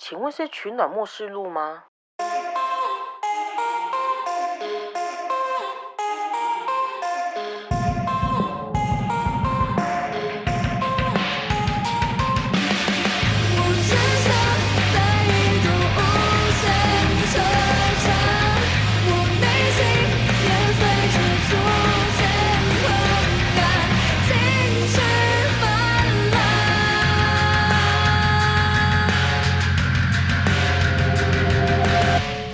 请问是取暖末世路吗？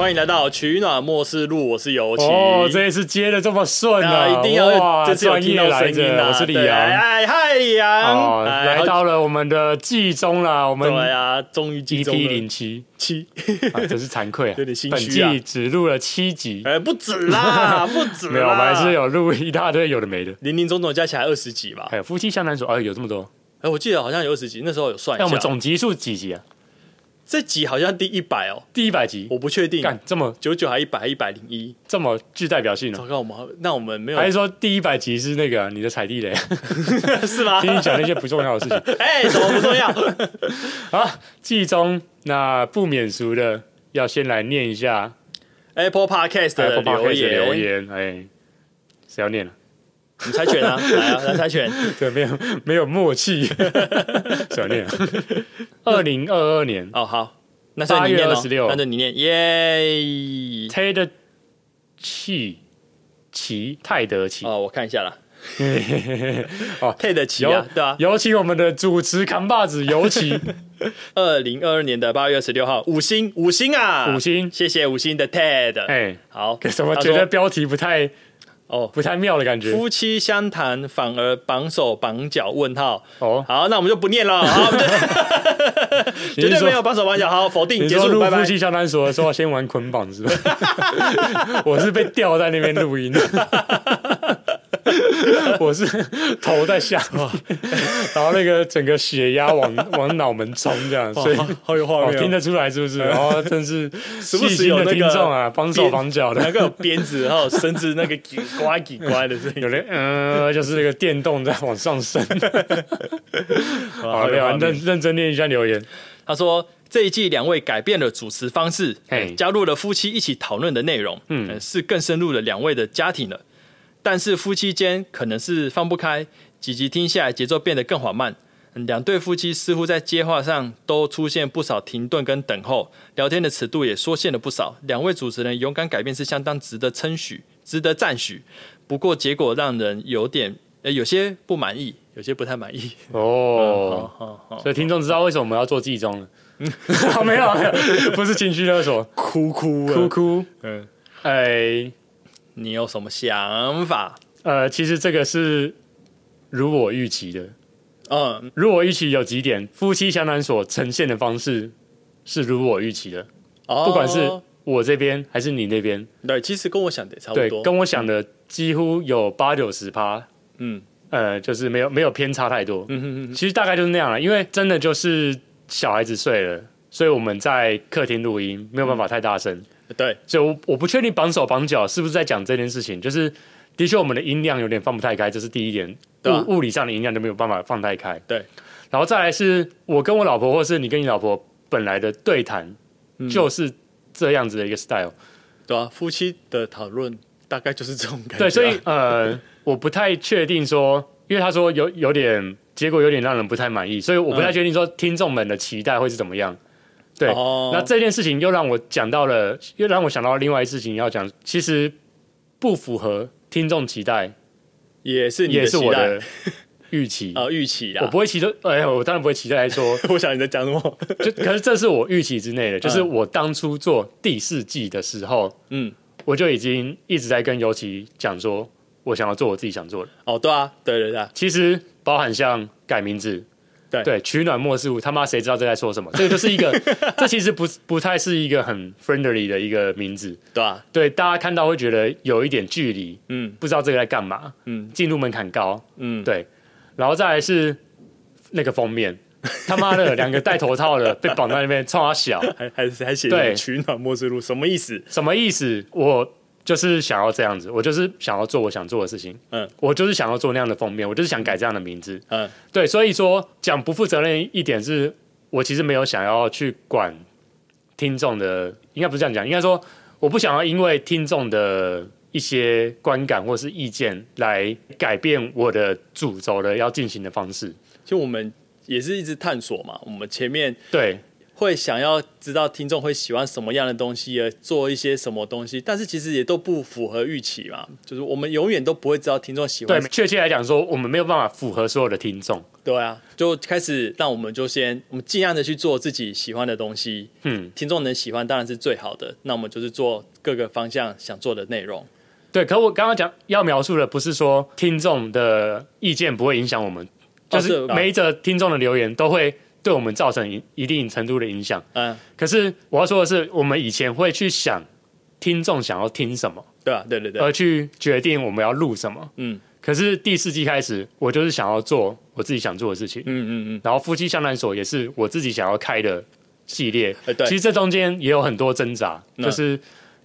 欢迎来到取暖末世录，我是尤其。哦，这一次接的这么顺啊，啊！一定要哇这次有听到，声音啊！我是李对阳。哎，嗨，李阳，来到了我们的季中了，我们对啊，终于集 EP 中了零七，七，啊，真是惭愧啊，有点心本虚啊季只录了七集，哎，不止啦，不止啦，没有，我们还是有录一大堆有的没的，零零总总加起来二十集吧。还有夫妻相谈所，哎，有这么多。哎，我记得好像有二十集，那时候有算一下。那。我们总集数几集啊？这集好像第一百哦，第一百集，我不确定，干这么九九还一百，一百零一。这么具代表性呢？糟糕，我们那我们没有还是说第一百集是那个啊你的踩地雷？是吗？听你讲那些不重要的事情 哎，什么不重要？啊？季中那不免俗的，要先来念一下 Apple Podcast 的 Apple 留 Podcast 的言，留言，哎，谁要念了？你猜拳啊，来啊，来猜拳。对，没有没有默契，谁要念啊？二零二二年哦，好，那是你念8哦月26那就你念，耶！，Ted 奇奇泰德奇，哦，我看一下啦，哦配得起有啊，对啊。有请我们的主持扛把子尤其二零二二年的八月二十六号，五星五星啊，五星谢谢五星的 Ted。哎，好，怎么他说觉得标题不太哦？不太妙的感觉？夫妻相谈反而绑手绑脚？问号。哦，好，那我们就不念了，好，我们就你是说绝对没有绑手绑脚。好，否定，结束，拜拜。夫妻相谈所的时候先玩捆绑是吧？我是被吊在那边录音，我是头在下面，然后那个整个血压往 往脑门冲这样，所以哇好有画面听得出来是不是？哦，真是 时不细心的时有那个听众啊，绑手绑脚的，那个有鞭子，还有绳子那个叽呱叽呱的声音有。的嗯，就是那个电动在往上升。好，认认真念一下留言。他说这一季两位改变了主持方式，嘿加入了夫妻一起讨论的内容，嗯嗯，是更深入了两位的家庭了。但是夫妻间可能是放不开，几集听下来节奏变得更缓慢。嗯两对夫妻似乎在接话上都出现不少停顿跟等候，聊天的尺度也缩限了不少。两位主持人勇敢改变是相当值得称许，值得赞许。不过结果让人有点呃有些不满意，有些不太满意。哦，所以听众知道为什么我们要做季中了。好 没有，没有，不是情绪勒索，哭哭哭哭。嗯，哎，你有什么想法？呃，其实这个是如我预期的。嗯，如我预期有几点，夫妻相谈所呈现的方式是如我预期的，哦不管是我这边还是你那边，对，其实跟我想的差不对，多。跟我想的几乎有八九十趴，嗯呃，就是没有没有偏差太多。嗯哼哼，其实大概就是那样了，因为真的就是小孩子睡了，所以我们在客厅录音，没有办法太大声，对，所以我我不确定绑手绑脚是不是在讲这件事情，就是的确我们的音量有点放不太开，这是第一点，对啊物物理上的音量都没有办法放太开。对，然后再来是我跟我老婆，或是你跟你老婆本来的对谈，嗯就是这样子的一个 style。对啊，夫妻的讨论大概就是这种感觉啊。对，所以呃，我不太确定说，因为他说有有点结果有点让人不太满意，所以我不太确定说听众们的期待会是怎么样。对，哦那这件事情又让我讲到了，又让我想到另外一事情要讲，其实不符合听众期待，也是你也是我的预期。呃 预期啦。我不会期待，哎，我当然不会期待说，我想你在讲什么？就可是这是我预期之内的，就是我当初做第四季的时候，嗯，我就已经一直在跟尤其讲说，我想要做我自己想做的。哦，对啊，对对对，其实包含像改名字，对。对，取暖末世物，他妈谁知道这在说什么？这个就是一个，这其实不不太是一个很 friendly 的一个名字，对啊，对，大家看到会觉得有一点距离，嗯。不知道这个在干嘛，嗯。进入门槛高，嗯，对，然后再来是那个封面，他妈的两个戴头套的被绑在那边，冲他小，还还还写对取暖末世录，什么意思？什么意思？我就是想要这样子，我就是想要做我想做的事情，嗯，我就是想要做那样的封面，我就是想改这样的名字，嗯。对，所以说讲不负责任一点是，我其实没有想要去管听众的，应该不是这样讲，应该说我不想要因为听众的一些观感或是意见来改变我的主轴的要进行的方式。就我们也是一直探索嘛，我们前面对会想要知道听众会喜欢什么样的东西，而做一些什么东西，但是其实也都不符合预期嘛。就是我们永远都不会知道听众喜欢对确切来讲说，我们没有办法符合所有的听众。对啊，就开始让我们就先我们尽量的去做自己喜欢的东西，嗯，听众能喜欢当然是最好的。那我们就是做各个方向想做的内容。对。可我刚刚讲要描述的不是说听众的意见不会影响我们，就是每一则听众的留言都会对我们造成一一定程度的影响。嗯，可是我要说的是，我们以前会去想听众想要听什么，对啊，对对对，而去决定我们要录什么。嗯可是第四季开始，我就是想要做我自己想做的事情。嗯嗯嗯，然后夫妻相谈所也是我自己想要开的系列。哎对其实这中间也有很多挣扎，嗯就是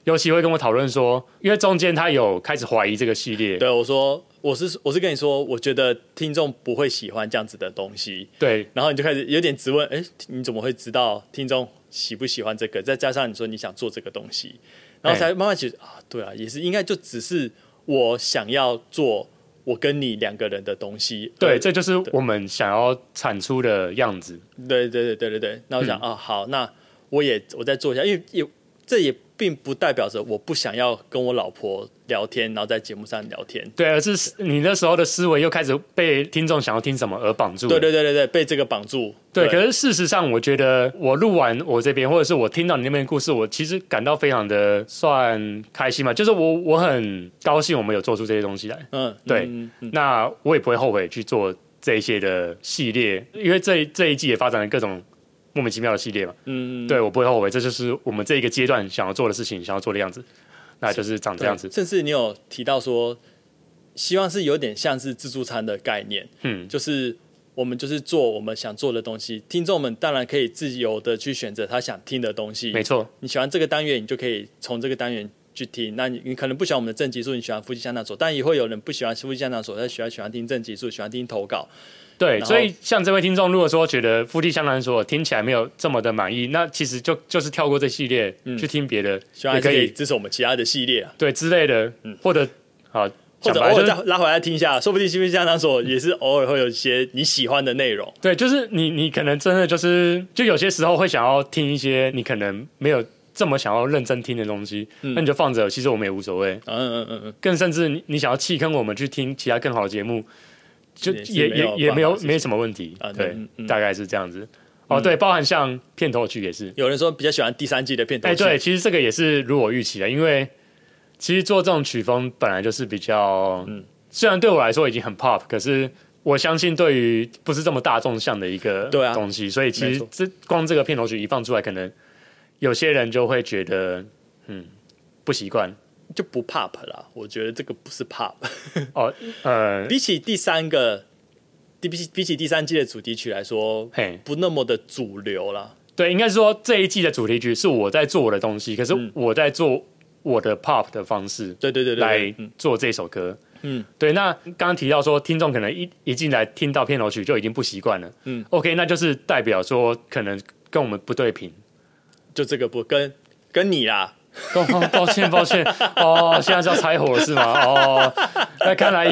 尤其会跟我讨论说，因为中间他有开始怀疑这个系列，对我说我是我是跟你说，我觉得听众不会喜欢这样子的东西，对。然后你就开始有点质问，哎，你怎么会知道听众喜不喜欢这个？再加上你说你想做这个东西，然后才慢慢觉得啊，对啊，也是应该就只是我想要做我跟你两个人的东西，对，这就是我们想要产出的样子。对对对对对。对。那我想、嗯。啊，好，那我也我再做一下，因为也这也并不代表着我不想要跟我老婆聊天，然后在节目上聊天。对，而是你那时候的思维又开始被听众想要听什么而绑住。对对对对对，被这个绑住。对，可是事实上，我觉得我录完我这边，或者是我听到你那边的故事，我其实感到非常的算开心嘛，就是我我很高兴我们有做出这些东西来。嗯，对嗯嗯那我也不会后悔去做这一些的系列，因为这这一季也发展了各种莫名其妙的系列嘛。嗯，嗯对我不会后悔，这就是我们这一个阶段想要做的事情，想要做的样子，那就是长这样子。甚至你有提到说，希望是有点像是自助餐的概念，嗯，就是我们就是做我们想做的东西，听众们当然可以自由的去选择他想听的东西。没错，你喜欢这个单元，你就可以从这个单元去听。那你你可能不喜欢我们的正极数，你喜欢夫妻相谈所，但也会有人不喜欢夫妻相谈所，他喜欢喜欢听正极数，喜欢听投稿。对，所以像这位听众，如果说觉得夫妻相谈所听起来没有这么的满意，那其实就就是跳过这系列、去听别的，也可以支持我们其他的系列啊，对之类的，或者好，或者讲白了就是偶尔再拉回来听一下，说不定夫妻相谈所也是偶尔会有一些你喜欢的内容。对，就是你你可能真的就是，就有些时候会想要听一些你可能没有这么想要认真听的东西，那你就放着，其实我们也无所谓。嗯嗯嗯嗯，更甚至你你想要弃坑我们去听其他更好的节目，就也也也也没有没什么问题啊。对大概是这样子。哦，对，包含像片头曲也是。有人说比较喜欢第三季的片头哎，曲，对，其实这个也是如我预期的，因为其实做这种曲风本来就是比较，嗯虽然对我来说已经很 pop，可是我相信对于不是这么大众向的一个东西，所以其实这光这个片头曲一放出来，可能有些人就会觉得，嗯，不习惯。就不 pop 啦。我觉得这个不是 pop，哦，呃，比起第三个，比比起比起第三季的主题曲来说，嘿，不那么的主流啦。对，应该是说这一季的主题曲是我在做我的东西，可是嗯我在做我的 pop 的方式对对对对来做这首歌。嗯，对。那刚刚提到说，听众可能一一进来听到片头曲就已经不习惯了。嗯，OK，那就是代表说可能跟我们不对频。就这个不跟跟你啦，哦，抱歉抱歉，哦，现在是要拆火是吗？哦，那看来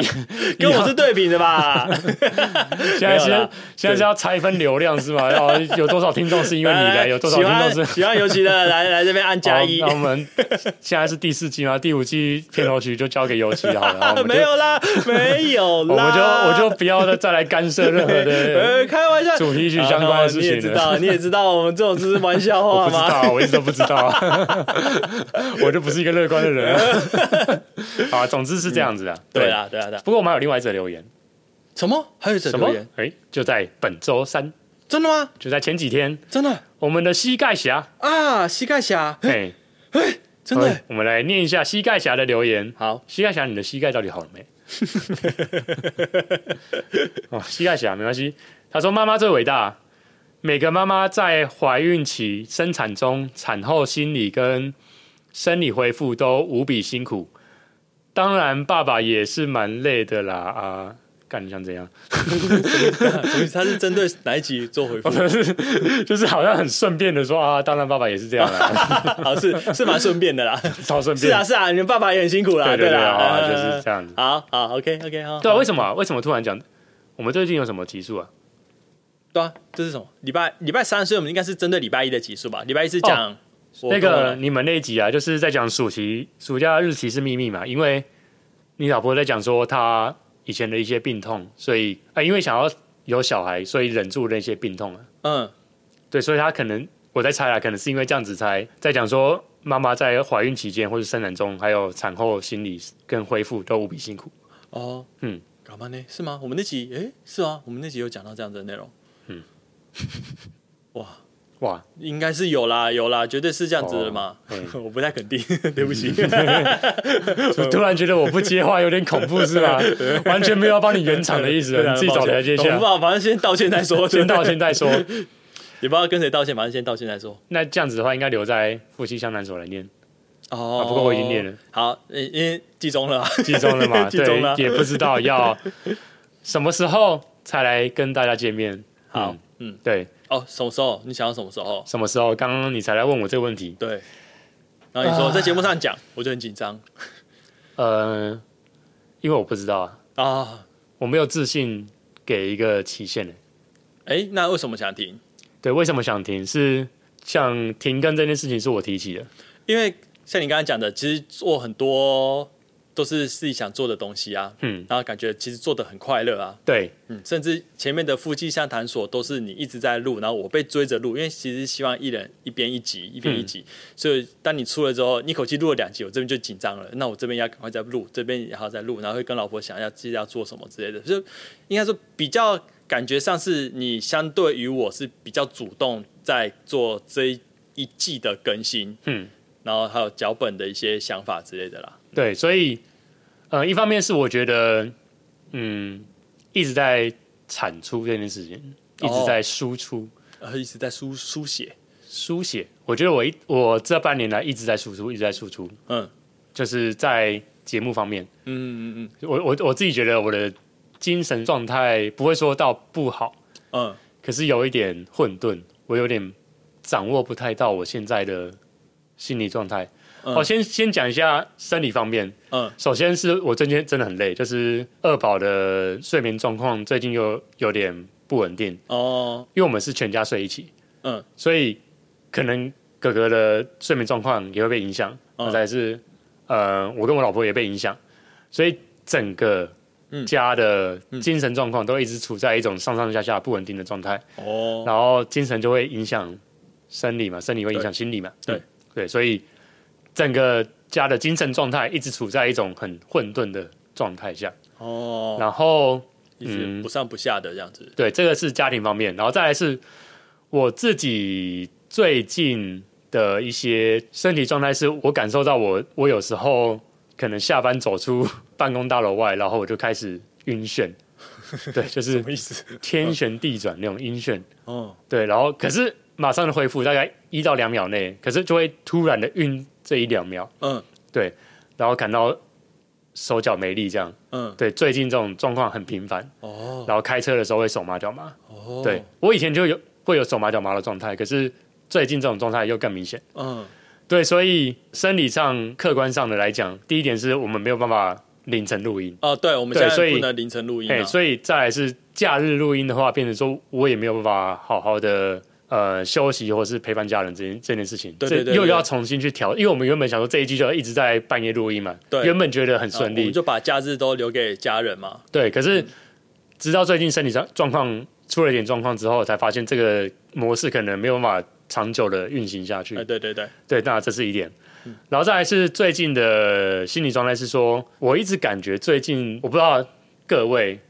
跟我是对比的吧？现在是没有啦现在是要拆分流量是吗？哦，有多少听众是因为你来的，有多少喜听众是喜欢尤其的来来这边按加一，那我们现在是第四季吗？第五季片头曲就交给尤其好了。没有啦，没有我啦，我就我就不要再再来干涉任何的 呃开玩笑，主题曲相关的事情你也。知道，你也知道，我们这种只是玩笑我话吗？不知道，我一直都不知道，我就不是一个乐观的人。好啊，总之是这样子的。对啊，对啊，对啊。不过我们还有另外一则留言，什么？还有一则什么留言？？哎，就在本周三，真的吗？就在前几天，真的我们的膝盖侠，啊！膝盖侠，哎，真的我们来念一下膝盖侠的留言。好。膝盖侠，你的膝盖到底好了没？哦，膝盖侠没关系。他说：“妈妈最伟大，每个妈妈在怀孕期、生产中、产后心理跟生理恢复都无比辛苦。当然，爸爸也是蛮累的啦啊。干你想怎样？所以他是针对哪一集做回复？就是好像很顺便的说啊，当然爸爸也是这样 啊，好，是是蛮顺便的啦。超顺便。是啊，是啊，你们爸爸也很辛苦啦，对对对啦，啊，呃就是这样子。好好，OK OK 好。对啊，为？什么啊为什么突然讲？我们最近有什么集数啊？对啊，这是什么？礼拜礼拜三，所以我们应该是针对礼拜一的集数吧？礼拜一是讲我那个你们那一集啊，就是在讲暑期暑假日期是秘密嘛？因为你老婆在讲说她以前的一些病痛，所以啊、因为想要有小孩，所以忍住那些病痛啊。嗯对，所以她可能我在猜啊，可能是因为这样子才在讲说妈妈在怀孕期间或者生产中，还有产后心理跟恢复都无比辛苦。哦嗯，干嘛呢？是吗？我们那集诶，是啊，我们那集有讲到这样子的内容。嗯，哇，哇，应该是有啦，有啦，绝对是这样子的嘛。我不太肯定，对不起。我突然觉得我不接话有点恐怖是吧？完全没有要帮你圆场的意思，你自己找台阶下我不知，道，反正先道歉再说。先道歉再说。也不知道跟谁道歉，反正先道歉再说。那这样子的话，应该留在夫妻相谈所来念。哦啊不过我已经念了。好，因因为记中了啊，记中了嘛？对，也不知道要什么时候才来跟大家见面。好嗯，嗯，对，哦，什么时候？你想要什么时候？什么时候？刚刚你才来问我这个问题。对。然后你说在节目上讲，我就很紧张呃，因为我不知道啊，啊。我没有自信给一个期限呢。哎，那为什么想停？对，为什么想停？是像停更这件事情是我提起的。因为像你刚才讲的，其实做很多都是自己想做的东西啊，嗯，然后感觉其实做的很快乐啊，对，嗯，甚至前面的夫妻相谈所都是你一直在录，然后我被追着录，因为其实希望一人一边一集，一边一集，所以当你出了之后，你一口气录了两集，我这边就紧张了，那我这边要赶快再录，这边然后再录，然后会跟老婆想要自己要做什么之类的，就应该说比较感觉上是你相对于我是比较主动在做这一一季的更新，嗯，然后还有脚本的一些想法之类的啦。对，所以呃，一方面是我觉得，嗯，一直在产出这件事情，一直在输出。然后一直在输书写，书写，我觉得我一我这半年来一直在输出，一直在输出，嗯就是在节目方面，嗯嗯嗯我我我自己觉得我的精神状态不会说到不好，嗯可是有一点混沌，我有点掌握不太到我现在的心理状态。嗯。哦，先先讲一下生理方面，嗯。首先是我最近真的很累，就是二宝的睡眠状况最近又有点不稳定，哦。因为我们是全家睡一起，嗯。所以可能哥哥的睡眠状况也会被影响，再是呃，我跟我老婆也被影响，所以整个嗯。家的精神状况都一直处在一种上上下下不稳定的状态，哦。然后精神就会影响生理嘛，生理会影响心理嘛，对。嗯。对，所以整个家的精神状态一直处在一种很混沌的状态下，哦，然后一直嗯。不上不下的这样子。对，这个是家庭方面，然后再来是我自己最近的一些身体状态，是我感受到我我有时候可能下班走出办公大楼外，然后我就开始晕眩，对，就是 什么意思？天旋地转那种晕眩，哦。对，然后可是马上的恢复，大概一到两秒内，可是就会突然的晕这一两秒，嗯。对，然后感到手脚没力这样，嗯。对，最近这种状况很频繁，哦。然后开车的时候会手麻脚麻。哦，对我以前就有会有手麻脚麻的状态，可是最近这种状态又更明显。嗯。对，所以生理上、客观上的来讲，第一点是我们没有办法凌晨录音，哦，对，我们对所以现在不能凌晨录音哎、啊。所以再来是假日录音的话，变成说我也没有办法好好的呃休息或是陪伴家人这件这件事情，对对对对又要重新去调，因为我们原本想说这一季就一直在半夜录音嘛，对原本觉得很啊顺利，我们就把假日都留给家人嘛。对，可是直到最近身体上状况出了一点状况之后，才发现这个模式可能没有办法长久的运行下去。哎，对对对，对，那这是一点。然后再来是最近的心理状态是说，我一直感觉最近我不知道各位，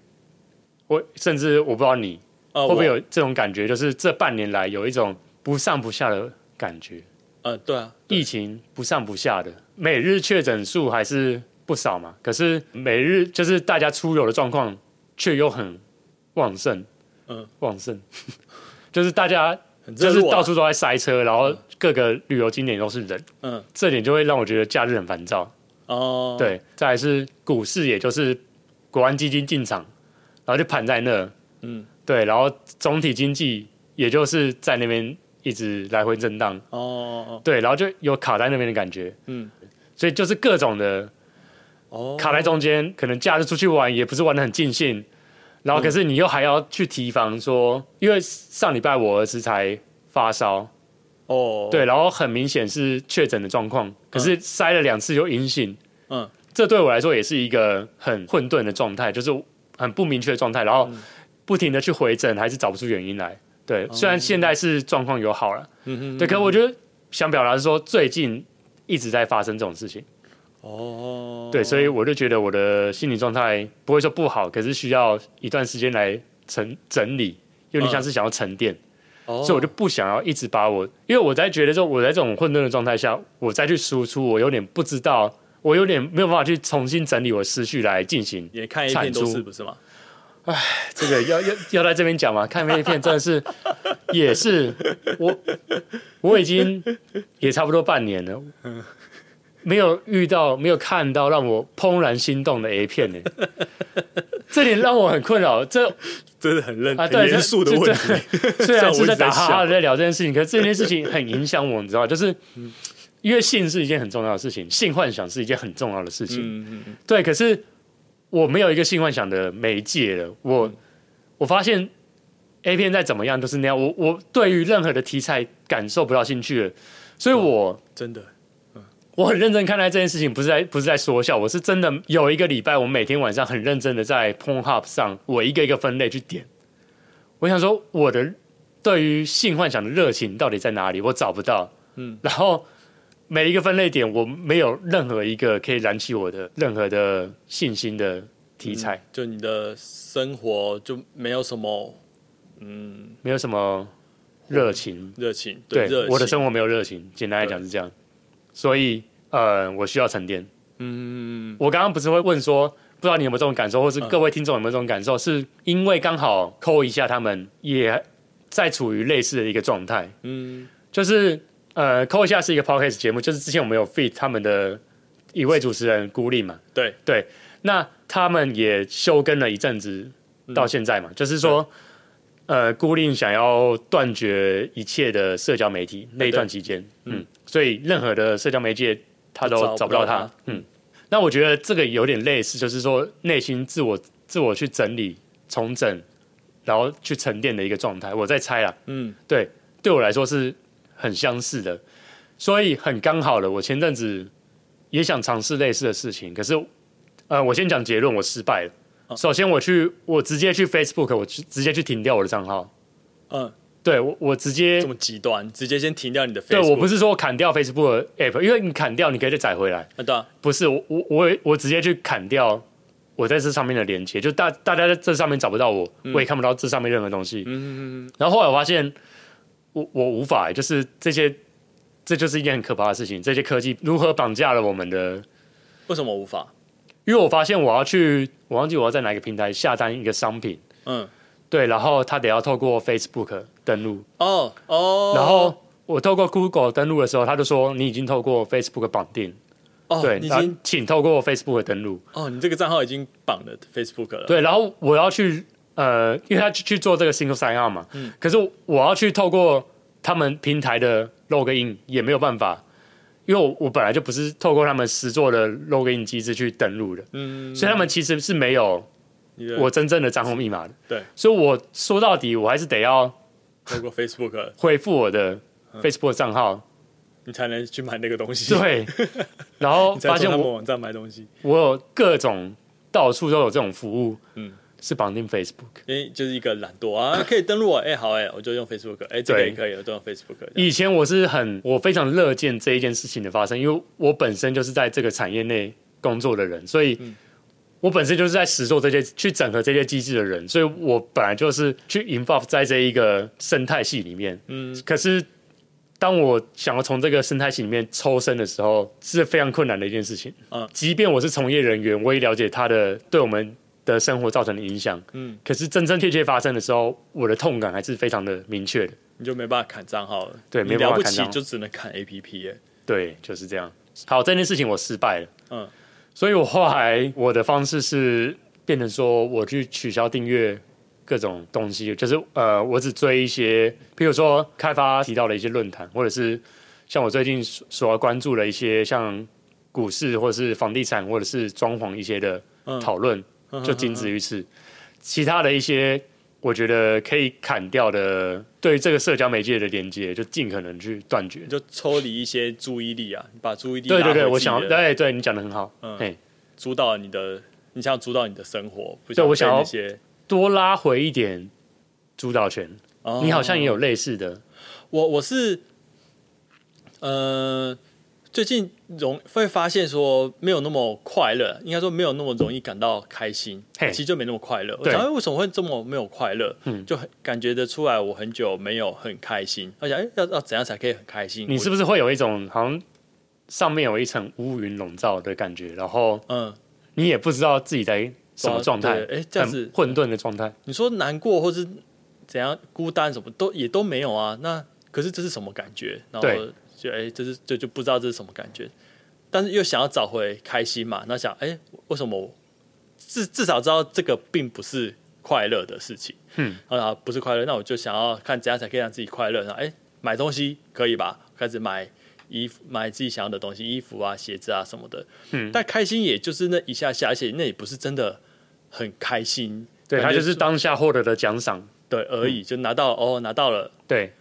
我甚至我不知道你呃，会不会有这种感觉，就是这半年来有一种不上不下的感觉，呃，对啊，疫情不上不下的，每日确诊数还是不少嘛，可是每日就是大家出游的状况却又很旺盛，嗯，旺盛，就是大家很就是到处都在塞车，然后各个旅游景点都是人，嗯。这点就会让我觉得假日很烦躁。哦，对，再来是股市，也就是国安基金进场，然后就盘在那，嗯，对，然后总体经济也就是在那边一直来回震荡，哦哦对，然后就有卡在那边的感觉，嗯，所以就是各种的哦，卡在中间，可能假日出去玩也不是玩的很尽兴，然后可是你又还要去提防说，因为上礼拜我儿子才发烧，哦，对，然后很明显是确诊的状况，可是筛了两次又阴性，嗯，这对我来说也是一个很混沌的状态，就是很不明确的状态，然后不停的去回诊，还是找不出原因来。对，虽然现在是状况有好了，对，可我觉得想表达是说，最近一直在发生这种事情，哦，对，所以我就觉得我的心理状态不会说不好，可是需要一段时间来整整理，有点像是想要沉淀。哦，所以我就不想要一直把我，因为我在觉得说我在这种混沌的状态下，我再去输出，我有点不知道，我有点没有办法去重新整理我的思绪来进行。也看一片都是不是吗？这个要要要在这边讲嘛？看那片真的是也是我我已经也差不多半年了，没有遇到没有看到让我怦然心动的 A 片呢，这点让我很困扰。这真的很认啊，对，严肃的问题。虽然是在打哈哈的在聊这件事情，可是这件事情很影响我，你知道吗？就是因为性是一件很重要的事情，性幻想是一件很重要的事情。嗯嗯嗯，对，可是我没有一个性幻想的媒介了。我、我发现 A 片再怎么样都是那样，我我对于任何的题材感受不到兴趣了，所以我。真的，我很认真看待这件事情，不是在不是在说笑，我是真的有一个礼拜，我每天晚上很认真的在 Pornhub 上，我一个一个分类去点。我想说，我的对于性幻想的热情到底在哪里？我找不到。嗯，然后每一个分类点，我没有任何一个可以燃起我的任何的信心的题材，就你的生活就没有什么嗯没有什么热情。热情，对我的生活没有热情，简单来讲是这样。所以呃，我需要沉淀。嗯我刚刚不是会问说，不知道你有没有这种感受，或是各位听众有没有这种感受？是因为刚好扣一下，他们也在处于类似的一个状态，嗯就是呃，扣一下是一个 podcast 节目，就是之前我们有 feed 他们的一位主持人孤立嘛，对。对，那他们也休更了一阵子，到现在嘛，就是说。呃，孤立想要断绝一切的社交媒体那一段期间，嗯，所以任何的社交媒介他都都找不到他他，嗯，那我觉得这个有点类似，就是说内心自我自我去整理、重整，然后去沉淀的一个状态。我在猜啦，嗯。对，对我来说是很相似的，所以很刚好了。我前阵子也想尝试类似的事情，可是，呃，我先讲结论，我失败了。首先，我去，我直接去 Facebook，我去直接去停掉我的账号。嗯，对我，我直接这么极端，直接先停掉你的 Facebook。对我不是说砍掉 Facebook 的 app，因为你砍掉，你可以再载回来。啊，对啊，不是我我我我直接去砍掉我在这上面的连接，就大大家在这上面找不到我，我也看不到这上面任何东西。嗯嗯嗯然后后来我发现，我我无法，就是这些，这就是一件很可怕的事情。这些科技如何绑架了我们的？为什么无法？因为我发现我要去，我忘记我要在哪个平台下单一个商品，嗯，对，然后他得要透过 Facebook 登录，哦哦，然后我透过 Google 登录的时候，他就说你已经透过 Facebook 绑定，哦，对，你已经请透过 Facebook 登录。哦，你这个账号已经绑了 Facebook 了。，对，然后我要去呃，因为他去去做这个 single sign on 嘛，嗯可是我要去透过他们平台的 login 也没有办法，因为我我本来就不是透过他们实做的 login 机制去登录的，嗯，所以他们其实是没有我真正的账户密码的。对，所以我说到底，我还是得要透过 Facebook 恢复我的嗯 Facebook 账号。你才能去买那个东西。，对，然后 发现我网站买东西，我有各种到处都有这种服务，嗯，是绑定 Facebook。因为就是一个懒惰啊，可以登录我，哎，好哎，我就用 Facebook，哎，这个对也可以，我都用 Facebook。以前我是很，我非常乐见这一件事情的发生，因为我本身就是在这个产业内工作的人，所以我本身就是在实做这些、去整合这些机制的人，所以我本来就是去 involve 在这一个生态系里面。嗯，可是当我想要从这个生态系里面抽身的时候，是非常困难的一件事情。嗯即便我是从业人员，我也了解他的对我们的生活造成的影响。嗯，可是真真切切发生的时候，我的痛感还是非常的明确的。你就没办法砍账号了。对没办法砍账就只能砍 APP 哎。对，就是这样。好，这件事情我失败了。嗯，所以我后来我的方式是变成说我去取消订阅各种东西，就是呃，我只追一些，譬如说开发提到的一些论坛，或者是像我最近所所关注的一些像股市或者是房地产或者是装潢一些的讨论，就仅止于此。其他的一些我觉得可以砍掉的，对于这个社交媒介的连接，就尽可能去断绝。就抽离一些注意力啊，你把注意力对对对，我想要，自己的对对，你讲的很好，嗯嘿，主导你的，你想要主导你的生活，不被对我想要那些。多拉回一点主导权。哦你好像也有类似的，我我是，呃，最近容会发现说没有那么快乐，应该说没有那么容易感到开心，嘿其实就没那么快乐。我对想，哎，为什么会这么没有快乐？嗯就很感觉得出来，我很久没有很开心。而且，哎，要要怎样才可以很开心？你是不是会有一种好像上面有一层乌云笼罩的感觉，然后嗯，你也不知道自己在什么状态，对哎这样子混沌的状态。你说难过或是怎样孤单什么都也都没有啊。那可是这是什么感觉？然后对就哎，这是就就不知道这是什么感觉，但是又想要找回开心嘛。那想哎，为什么至至少知道这个并不是快乐的事情？嗯，啊，不是快乐，那我就想要看怎样才可以让自己快乐。然后哎，买东西可以吧？开始买。衣服买自己想要的东西，衣服啊、鞋子啊什么的，嗯但开心也就是那一下下，而且那也不是真的很开心，对，它就是当下获得的奖赏。对而已，就拿到哦，拿到了，对，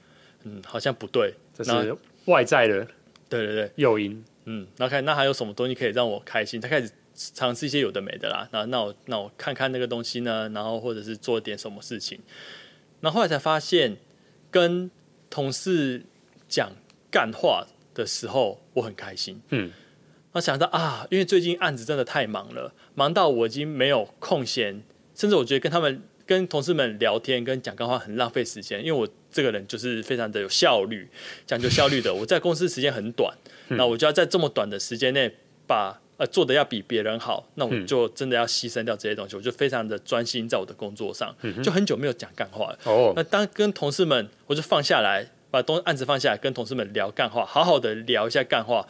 嗯，好像不对，这那是外在的对对对，诱因。嗯，然后看那还有什么东西可以让我开心？他开始尝试一些有的没的啦，那那我那我看看那个东西呢，然后或者是做点什么事情，然后后来才发现，跟同事讲干话的时候，我很开心。嗯，我想到啊，因为最近案子真的太忙了，忙到我已经没有空闲，甚至我觉得跟他们、跟同事们聊天、跟讲干话很浪费时间。因为我这个人就是非常的有效率，讲究效率的。我在公司时间很短，那我就要在这么短的时间内把呃做的要比别人好，那我就真的要牺牲掉这些东西。我就非常的专心在我的工作上，就很久没有讲干话了。哦那，当跟同事们，我就放下来，把东案子放下来，跟同事们聊干话，好好的聊一下干话，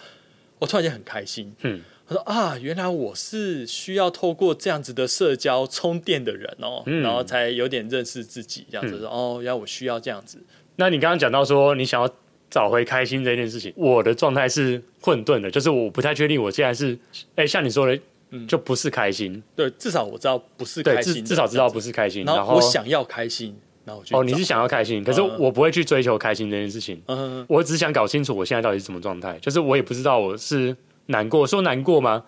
我突然间很开心。嗯，他说啊，原来我是需要透过这样子的社交充电的人哦，嗯然后才有点认识自己，这样子说、哦，原来我需要这样子。那你刚刚讲到说你想要找回开心这件事情，我的状态是混沌的，就是我不太确定我现在是，哎，像你说的，就不是开心，对，至少我知道不是对，开心，至至少知道不是。是开心。然然后我想要开心，然后哦，你是想要开心，可是嗯我不会去追求开心这件事情。嗯，我只想搞清楚我现在到底是什么状态，就是我也不知道我是难过，说难过吗？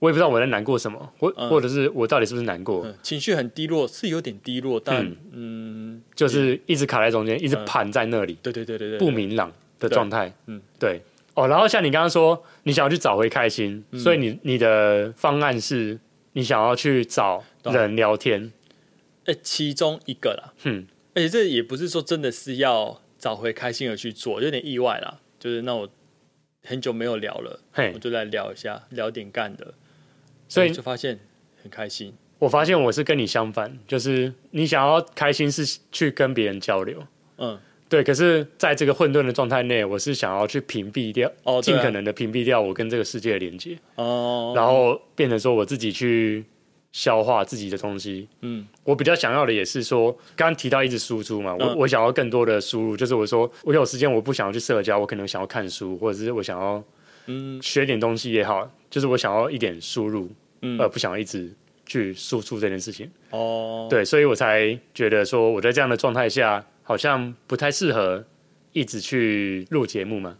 我也不知道我在难过什么，或、嗯。或者是我到底是不是难过，嗯情绪很低落，是有点低落，但嗯。就是一直卡在中间，一直盘在那里，对对对对对，不明朗的状态。嗯，对。哦，然后像你刚刚说，你想要去找回开心，嗯。所以你你的方案是你想要去找人聊天，哎，其中一个啦，嗯，而且这也不是说真的是要找回开心而去做，有点意外啦。就是那我很久没有聊了，嘿。我，就来聊一下，聊点干的，所以就发现很开心。我发现我是跟你相反，就是你想要开心是去跟别人交流，嗯，对，可是在这个混沌的状态内，我是想要去屏蔽掉，哦，对啊。尽可能的屏蔽掉我跟这个世界的连接，哦，然后变成说我自己去消化自己的东西。嗯我比较想要的也是说，刚刚提到一直输出嘛，我、嗯我想要更多的输入，就是我说我有时间我不想要去社交，我可能想要看书，或者是我想要嗯学点东西也好，就是我想要一点输入，嗯，而不想要一直去输出这件事情。哦，对，所以我才觉得说我在这样的状态下，好像不太适合一直去录节目嘛，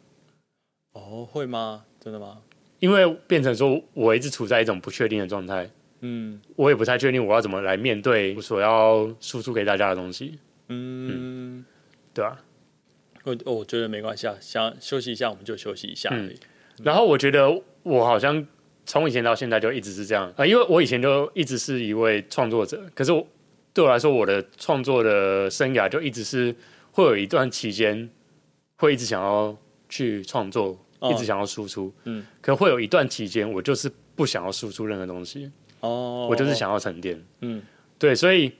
哦，会吗？真的吗？因为变成说我一直处在一种不确定的状态，嗯。我也不太确定我要怎么来面对我所要输出给大家的东西，嗯，对啊、我我觉得没关系啊，想休息一下我们就休息一下而已。然后我觉得我好像从以前到现在就一直是这样啊、呃因为我以前就一直是一位创作者，可是我对我来说，我的创作的生涯就一直是会有一段期间会一直想要去创作，哦一直想要输出，嗯，可会有一段期间我就是不想要输出任何东西，哦，我就是想要沉淀，嗯。对，所以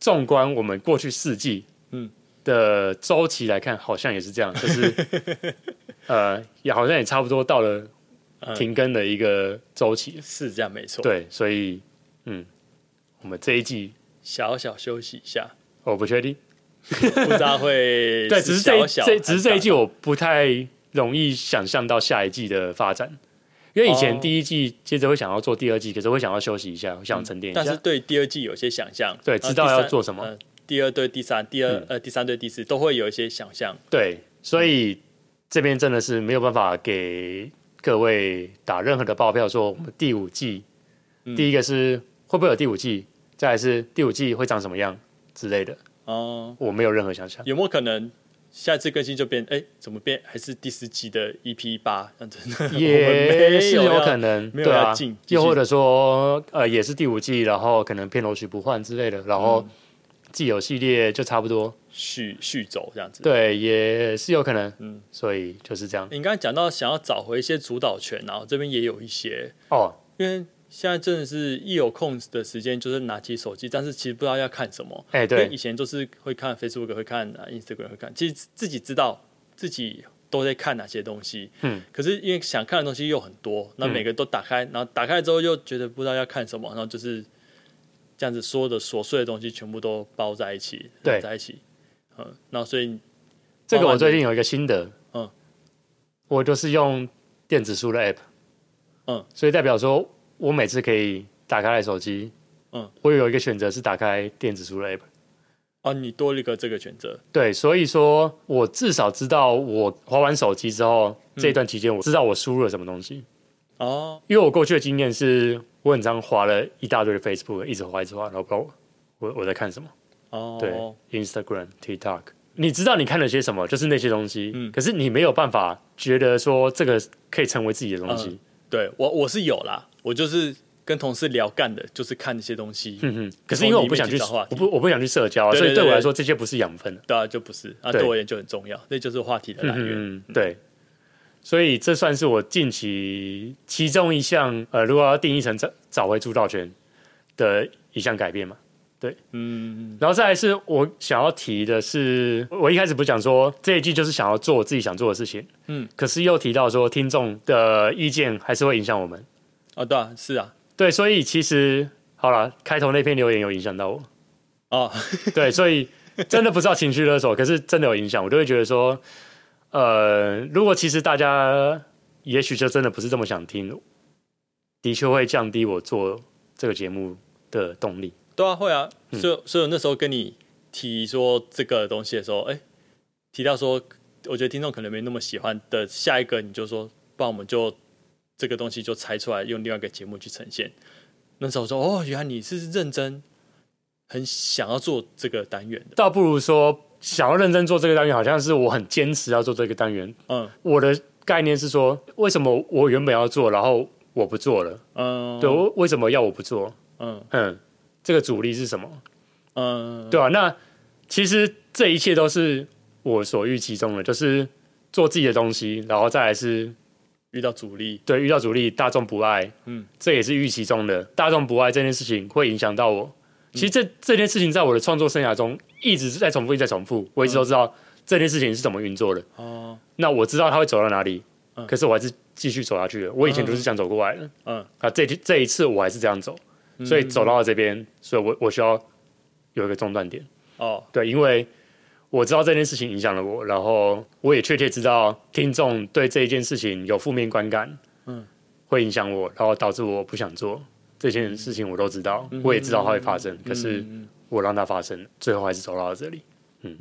纵观我们过去四季，嗯。的周期来看，好像也是这样，就是 呃，也好像也差不多到了嗯。停更的一个周期。是这样没错。，对，所以嗯，我们这一季小小休息一下，我不确定，不知道会 对，只是这一只是这一季我不太容易想象到下一季的发展，因为以前哦。第一季接着会想要做第二季，可是会想要休息一下，会想沉淀一下。但是对第二季有些想象，对知道要做什么。呃第二对第三，第二、嗯。呃第三对第四都会有一些想象。对，所以这边真的是没有办法给各位打任何的报票，说我们第五季，嗯。第一个是会不会有第五季，再来是第五季会长什么样之类的，哦、我没有任何想象。有没有可能下次更新就变？哎，怎么变？还是第四季的 EP 八这样子？也是有可能，没有要进，又或者说，呃，也是第五季，然后可能片头曲不换之类的，然后既有系列就差不多，续续走这样子。，对，也是有可能，嗯，所以就是这样。你刚才讲到想要找回一些主导权，然后这边也有一些，哦，因为现在真的是一有空的时间就是拿起手机，但是其实不知道要看什么。哎，因为对以，前都是会看 Facebook，会看啊 Instagram，会看，其实自己知道自己都在看哪些东西，嗯，可是因为想看的东西又很多，那嗯。每个都打开，然后打开之后又觉得不知道要看什么，然后就是这样子所有的琐碎的东西全部都包在一起，对。在一起，嗯，那所以这个我最近有一个心得，嗯，我就是用电子书的 app，嗯，所以代表说我每次可以打开来手机，嗯，我有一个选择是打开电子书的 app，哦，你多了一个这个选择，对，所以说我至少知道我滑完手机之后、这一段期间，我知道我输入了什么东西。哦，因为我过去的经验是，我很常滑了一大堆的 Facebook，一直滑一直滑，然后不知道我我在看什么。哦，对，Instagram、TikTok，你知道你看了些什么，就是那些东西。嗯。可是你没有办法觉得说这个可以成为自己的东西。对我我是有啦，我就是跟同事聊干的，就是看那些东西，嗯哼，可是因为我不想去，我不我不想去社交所以对我来说这些不是养分。对啊，就不是啊，对对我而言就很重要，那就是话题的来源。嗯，对。所以这算是我近期其中一项，呃，如果要定义成找找回主导权的一项改变嘛。对嗯，然后再来是我想要提的是，我一开始不是讲说这一季就是想要做我自己想做的事情，嗯，可是又提到说听众的意见还是会影响我们，哦，对啊，是啊，对，所以其实好了，开头那篇留言有影响到我，哦，对，所以真的不知道情绪勒索，可是真的有影响，我就会觉得说，呃，如果其实大家也许就真的不是这么想听，的确会降低我做这个节目的动力。对啊，会啊，嗯。所以所以我那时候跟你提说这个东西的时候，哎，提到说，我觉得听众可能没那么喜欢的，下一个你就说，不然我们就这个东西就拆出来，用另外一个节目去呈现。那时候我说，哦，原来你是认真，很想要做这个单元的，倒不如说想要认真做这个单元，好像是我很坚持要做这个单元。嗯我的概念是说，为什么我原本要做，然后我不做了？嗯，对，我为什么要我不做？嗯嗯，这个阻力是什么？嗯，对啊、那其实这一切都是我所预期中的，就是做自己的东西，然后再来是遇到阻力，对遇到阻力，大众不爱，嗯，这也是预期中的。大众不爱这件事情会影响到我。其实这这件事情在我的创作生涯中一直在重复，一直在重复。我一直都知道这件事情是怎么运作的。哦，那我知道它会走到哪里，嗯可是我还是继续走下去了。我以前都是这样走过来的，嗯啊，这这一次我还是这样走，所以走到了这边，所以我我需要有一个中断点。哦，对，因为我知道这件事情影响了我，然后我也确切知道听众对这一件事情有负面观感，嗯，会影响我，然后导致我不想做这件事情，我都知道，我也知道它会发生，可是嗯我让它发生，最后还是走到了这里，嗯，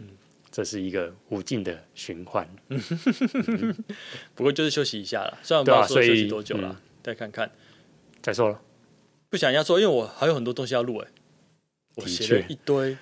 这是一个无尽的循环，不过就是休息一下了，虽然不知对啊所以道说休息多久了嗯，再看看。再说了，不想要说，因为我还有很多东西要录哎，我的写了确。一堆，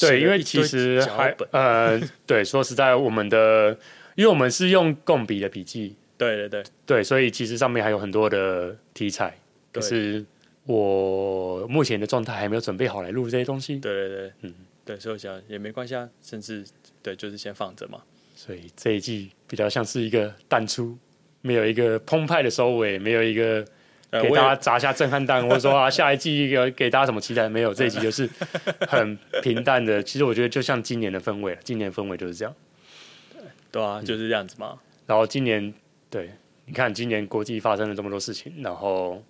对，因为其实还，呃，对，说实在，我们的因为我们是用共笔的笔记，对对对，对，所以其实上面还有很多的题材，可是我目前的状态还没有准备好来录这些东西，对对对，嗯。对，所以我想也没关系啊，甚至对，就是先放着嘛。所以这一季比较像是一个淡出，没有一个澎湃的收尾，没有一个呃，给大家砸下震撼弹，或者说啊 下一季给给大家什么期待？没有，这一集就是很平淡的。其实我觉得就像今年的氛围，今年的氛围就是这样。对啊，就是这样子嘛。然后今年对，你看今年国际发生了这么多事情，然后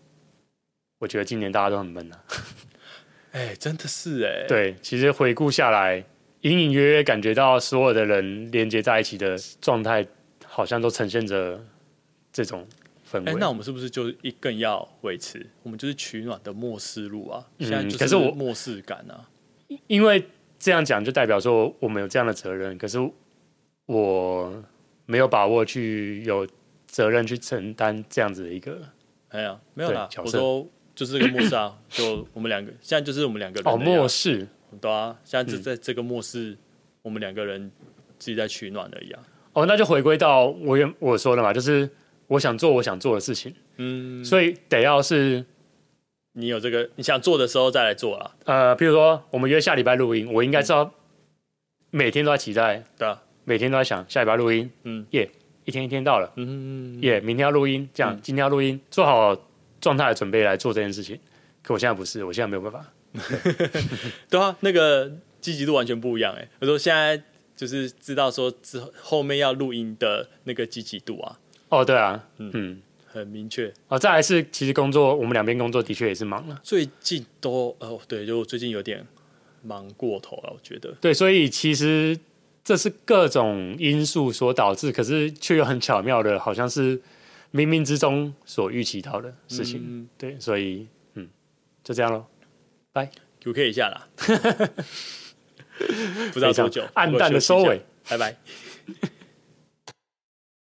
我觉得今年大家都很闷啊。哎、真的是哎、，对，其实回顾下来，隐隐约约感觉到所有的人连接在一起的状态，好像都呈现着这种氛哎、围。那我们是不是就一更要维持？我们就是取暖的末世路啊，嗯现在就可是我末世感啊。因为这样讲，就代表说我们有这样的责任，可是我没有把握去有责任去承担这样子的一个哎呀，没有啦我说就是这个末世啊，就我们两个现在就是我们两个人哦末世对啊，现在嗯就在这个末世，我们两个人自己在取暖而已啊。哦，那就回归到我原我说的嘛，就是我想做我想做的事情，嗯，所以得要是你有这个你想做的时候再来做啦，呃，比如说我们约下礼拜录音，我应该知道每天都在期待，对啊，每天都在想下礼拜录音，嗯。耶、一天一天到了，嗯，耶、明天要录音，这样、嗯。今天要录音，做好状态的准备来做这件事情。可我现在不是，我现在没有办法。对啊，那个积极度完全不一样哎、我说现在就是知道说之后后面要录音的那个积极度啊，哦，对啊，嗯嗯，很明确。哦，再来是其实工作，我们两边工作的确也是忙了，最近都哦，对，就最近有点忙过头了，我觉得。对，所以其实这是各种因素所导致，可是却又很巧妙的，好像是冥冥之中所预期到的事情。嗯对，所以嗯，就这样喽，拜。，QK 一下啦，不知道多久，暗淡的收尾。拜拜。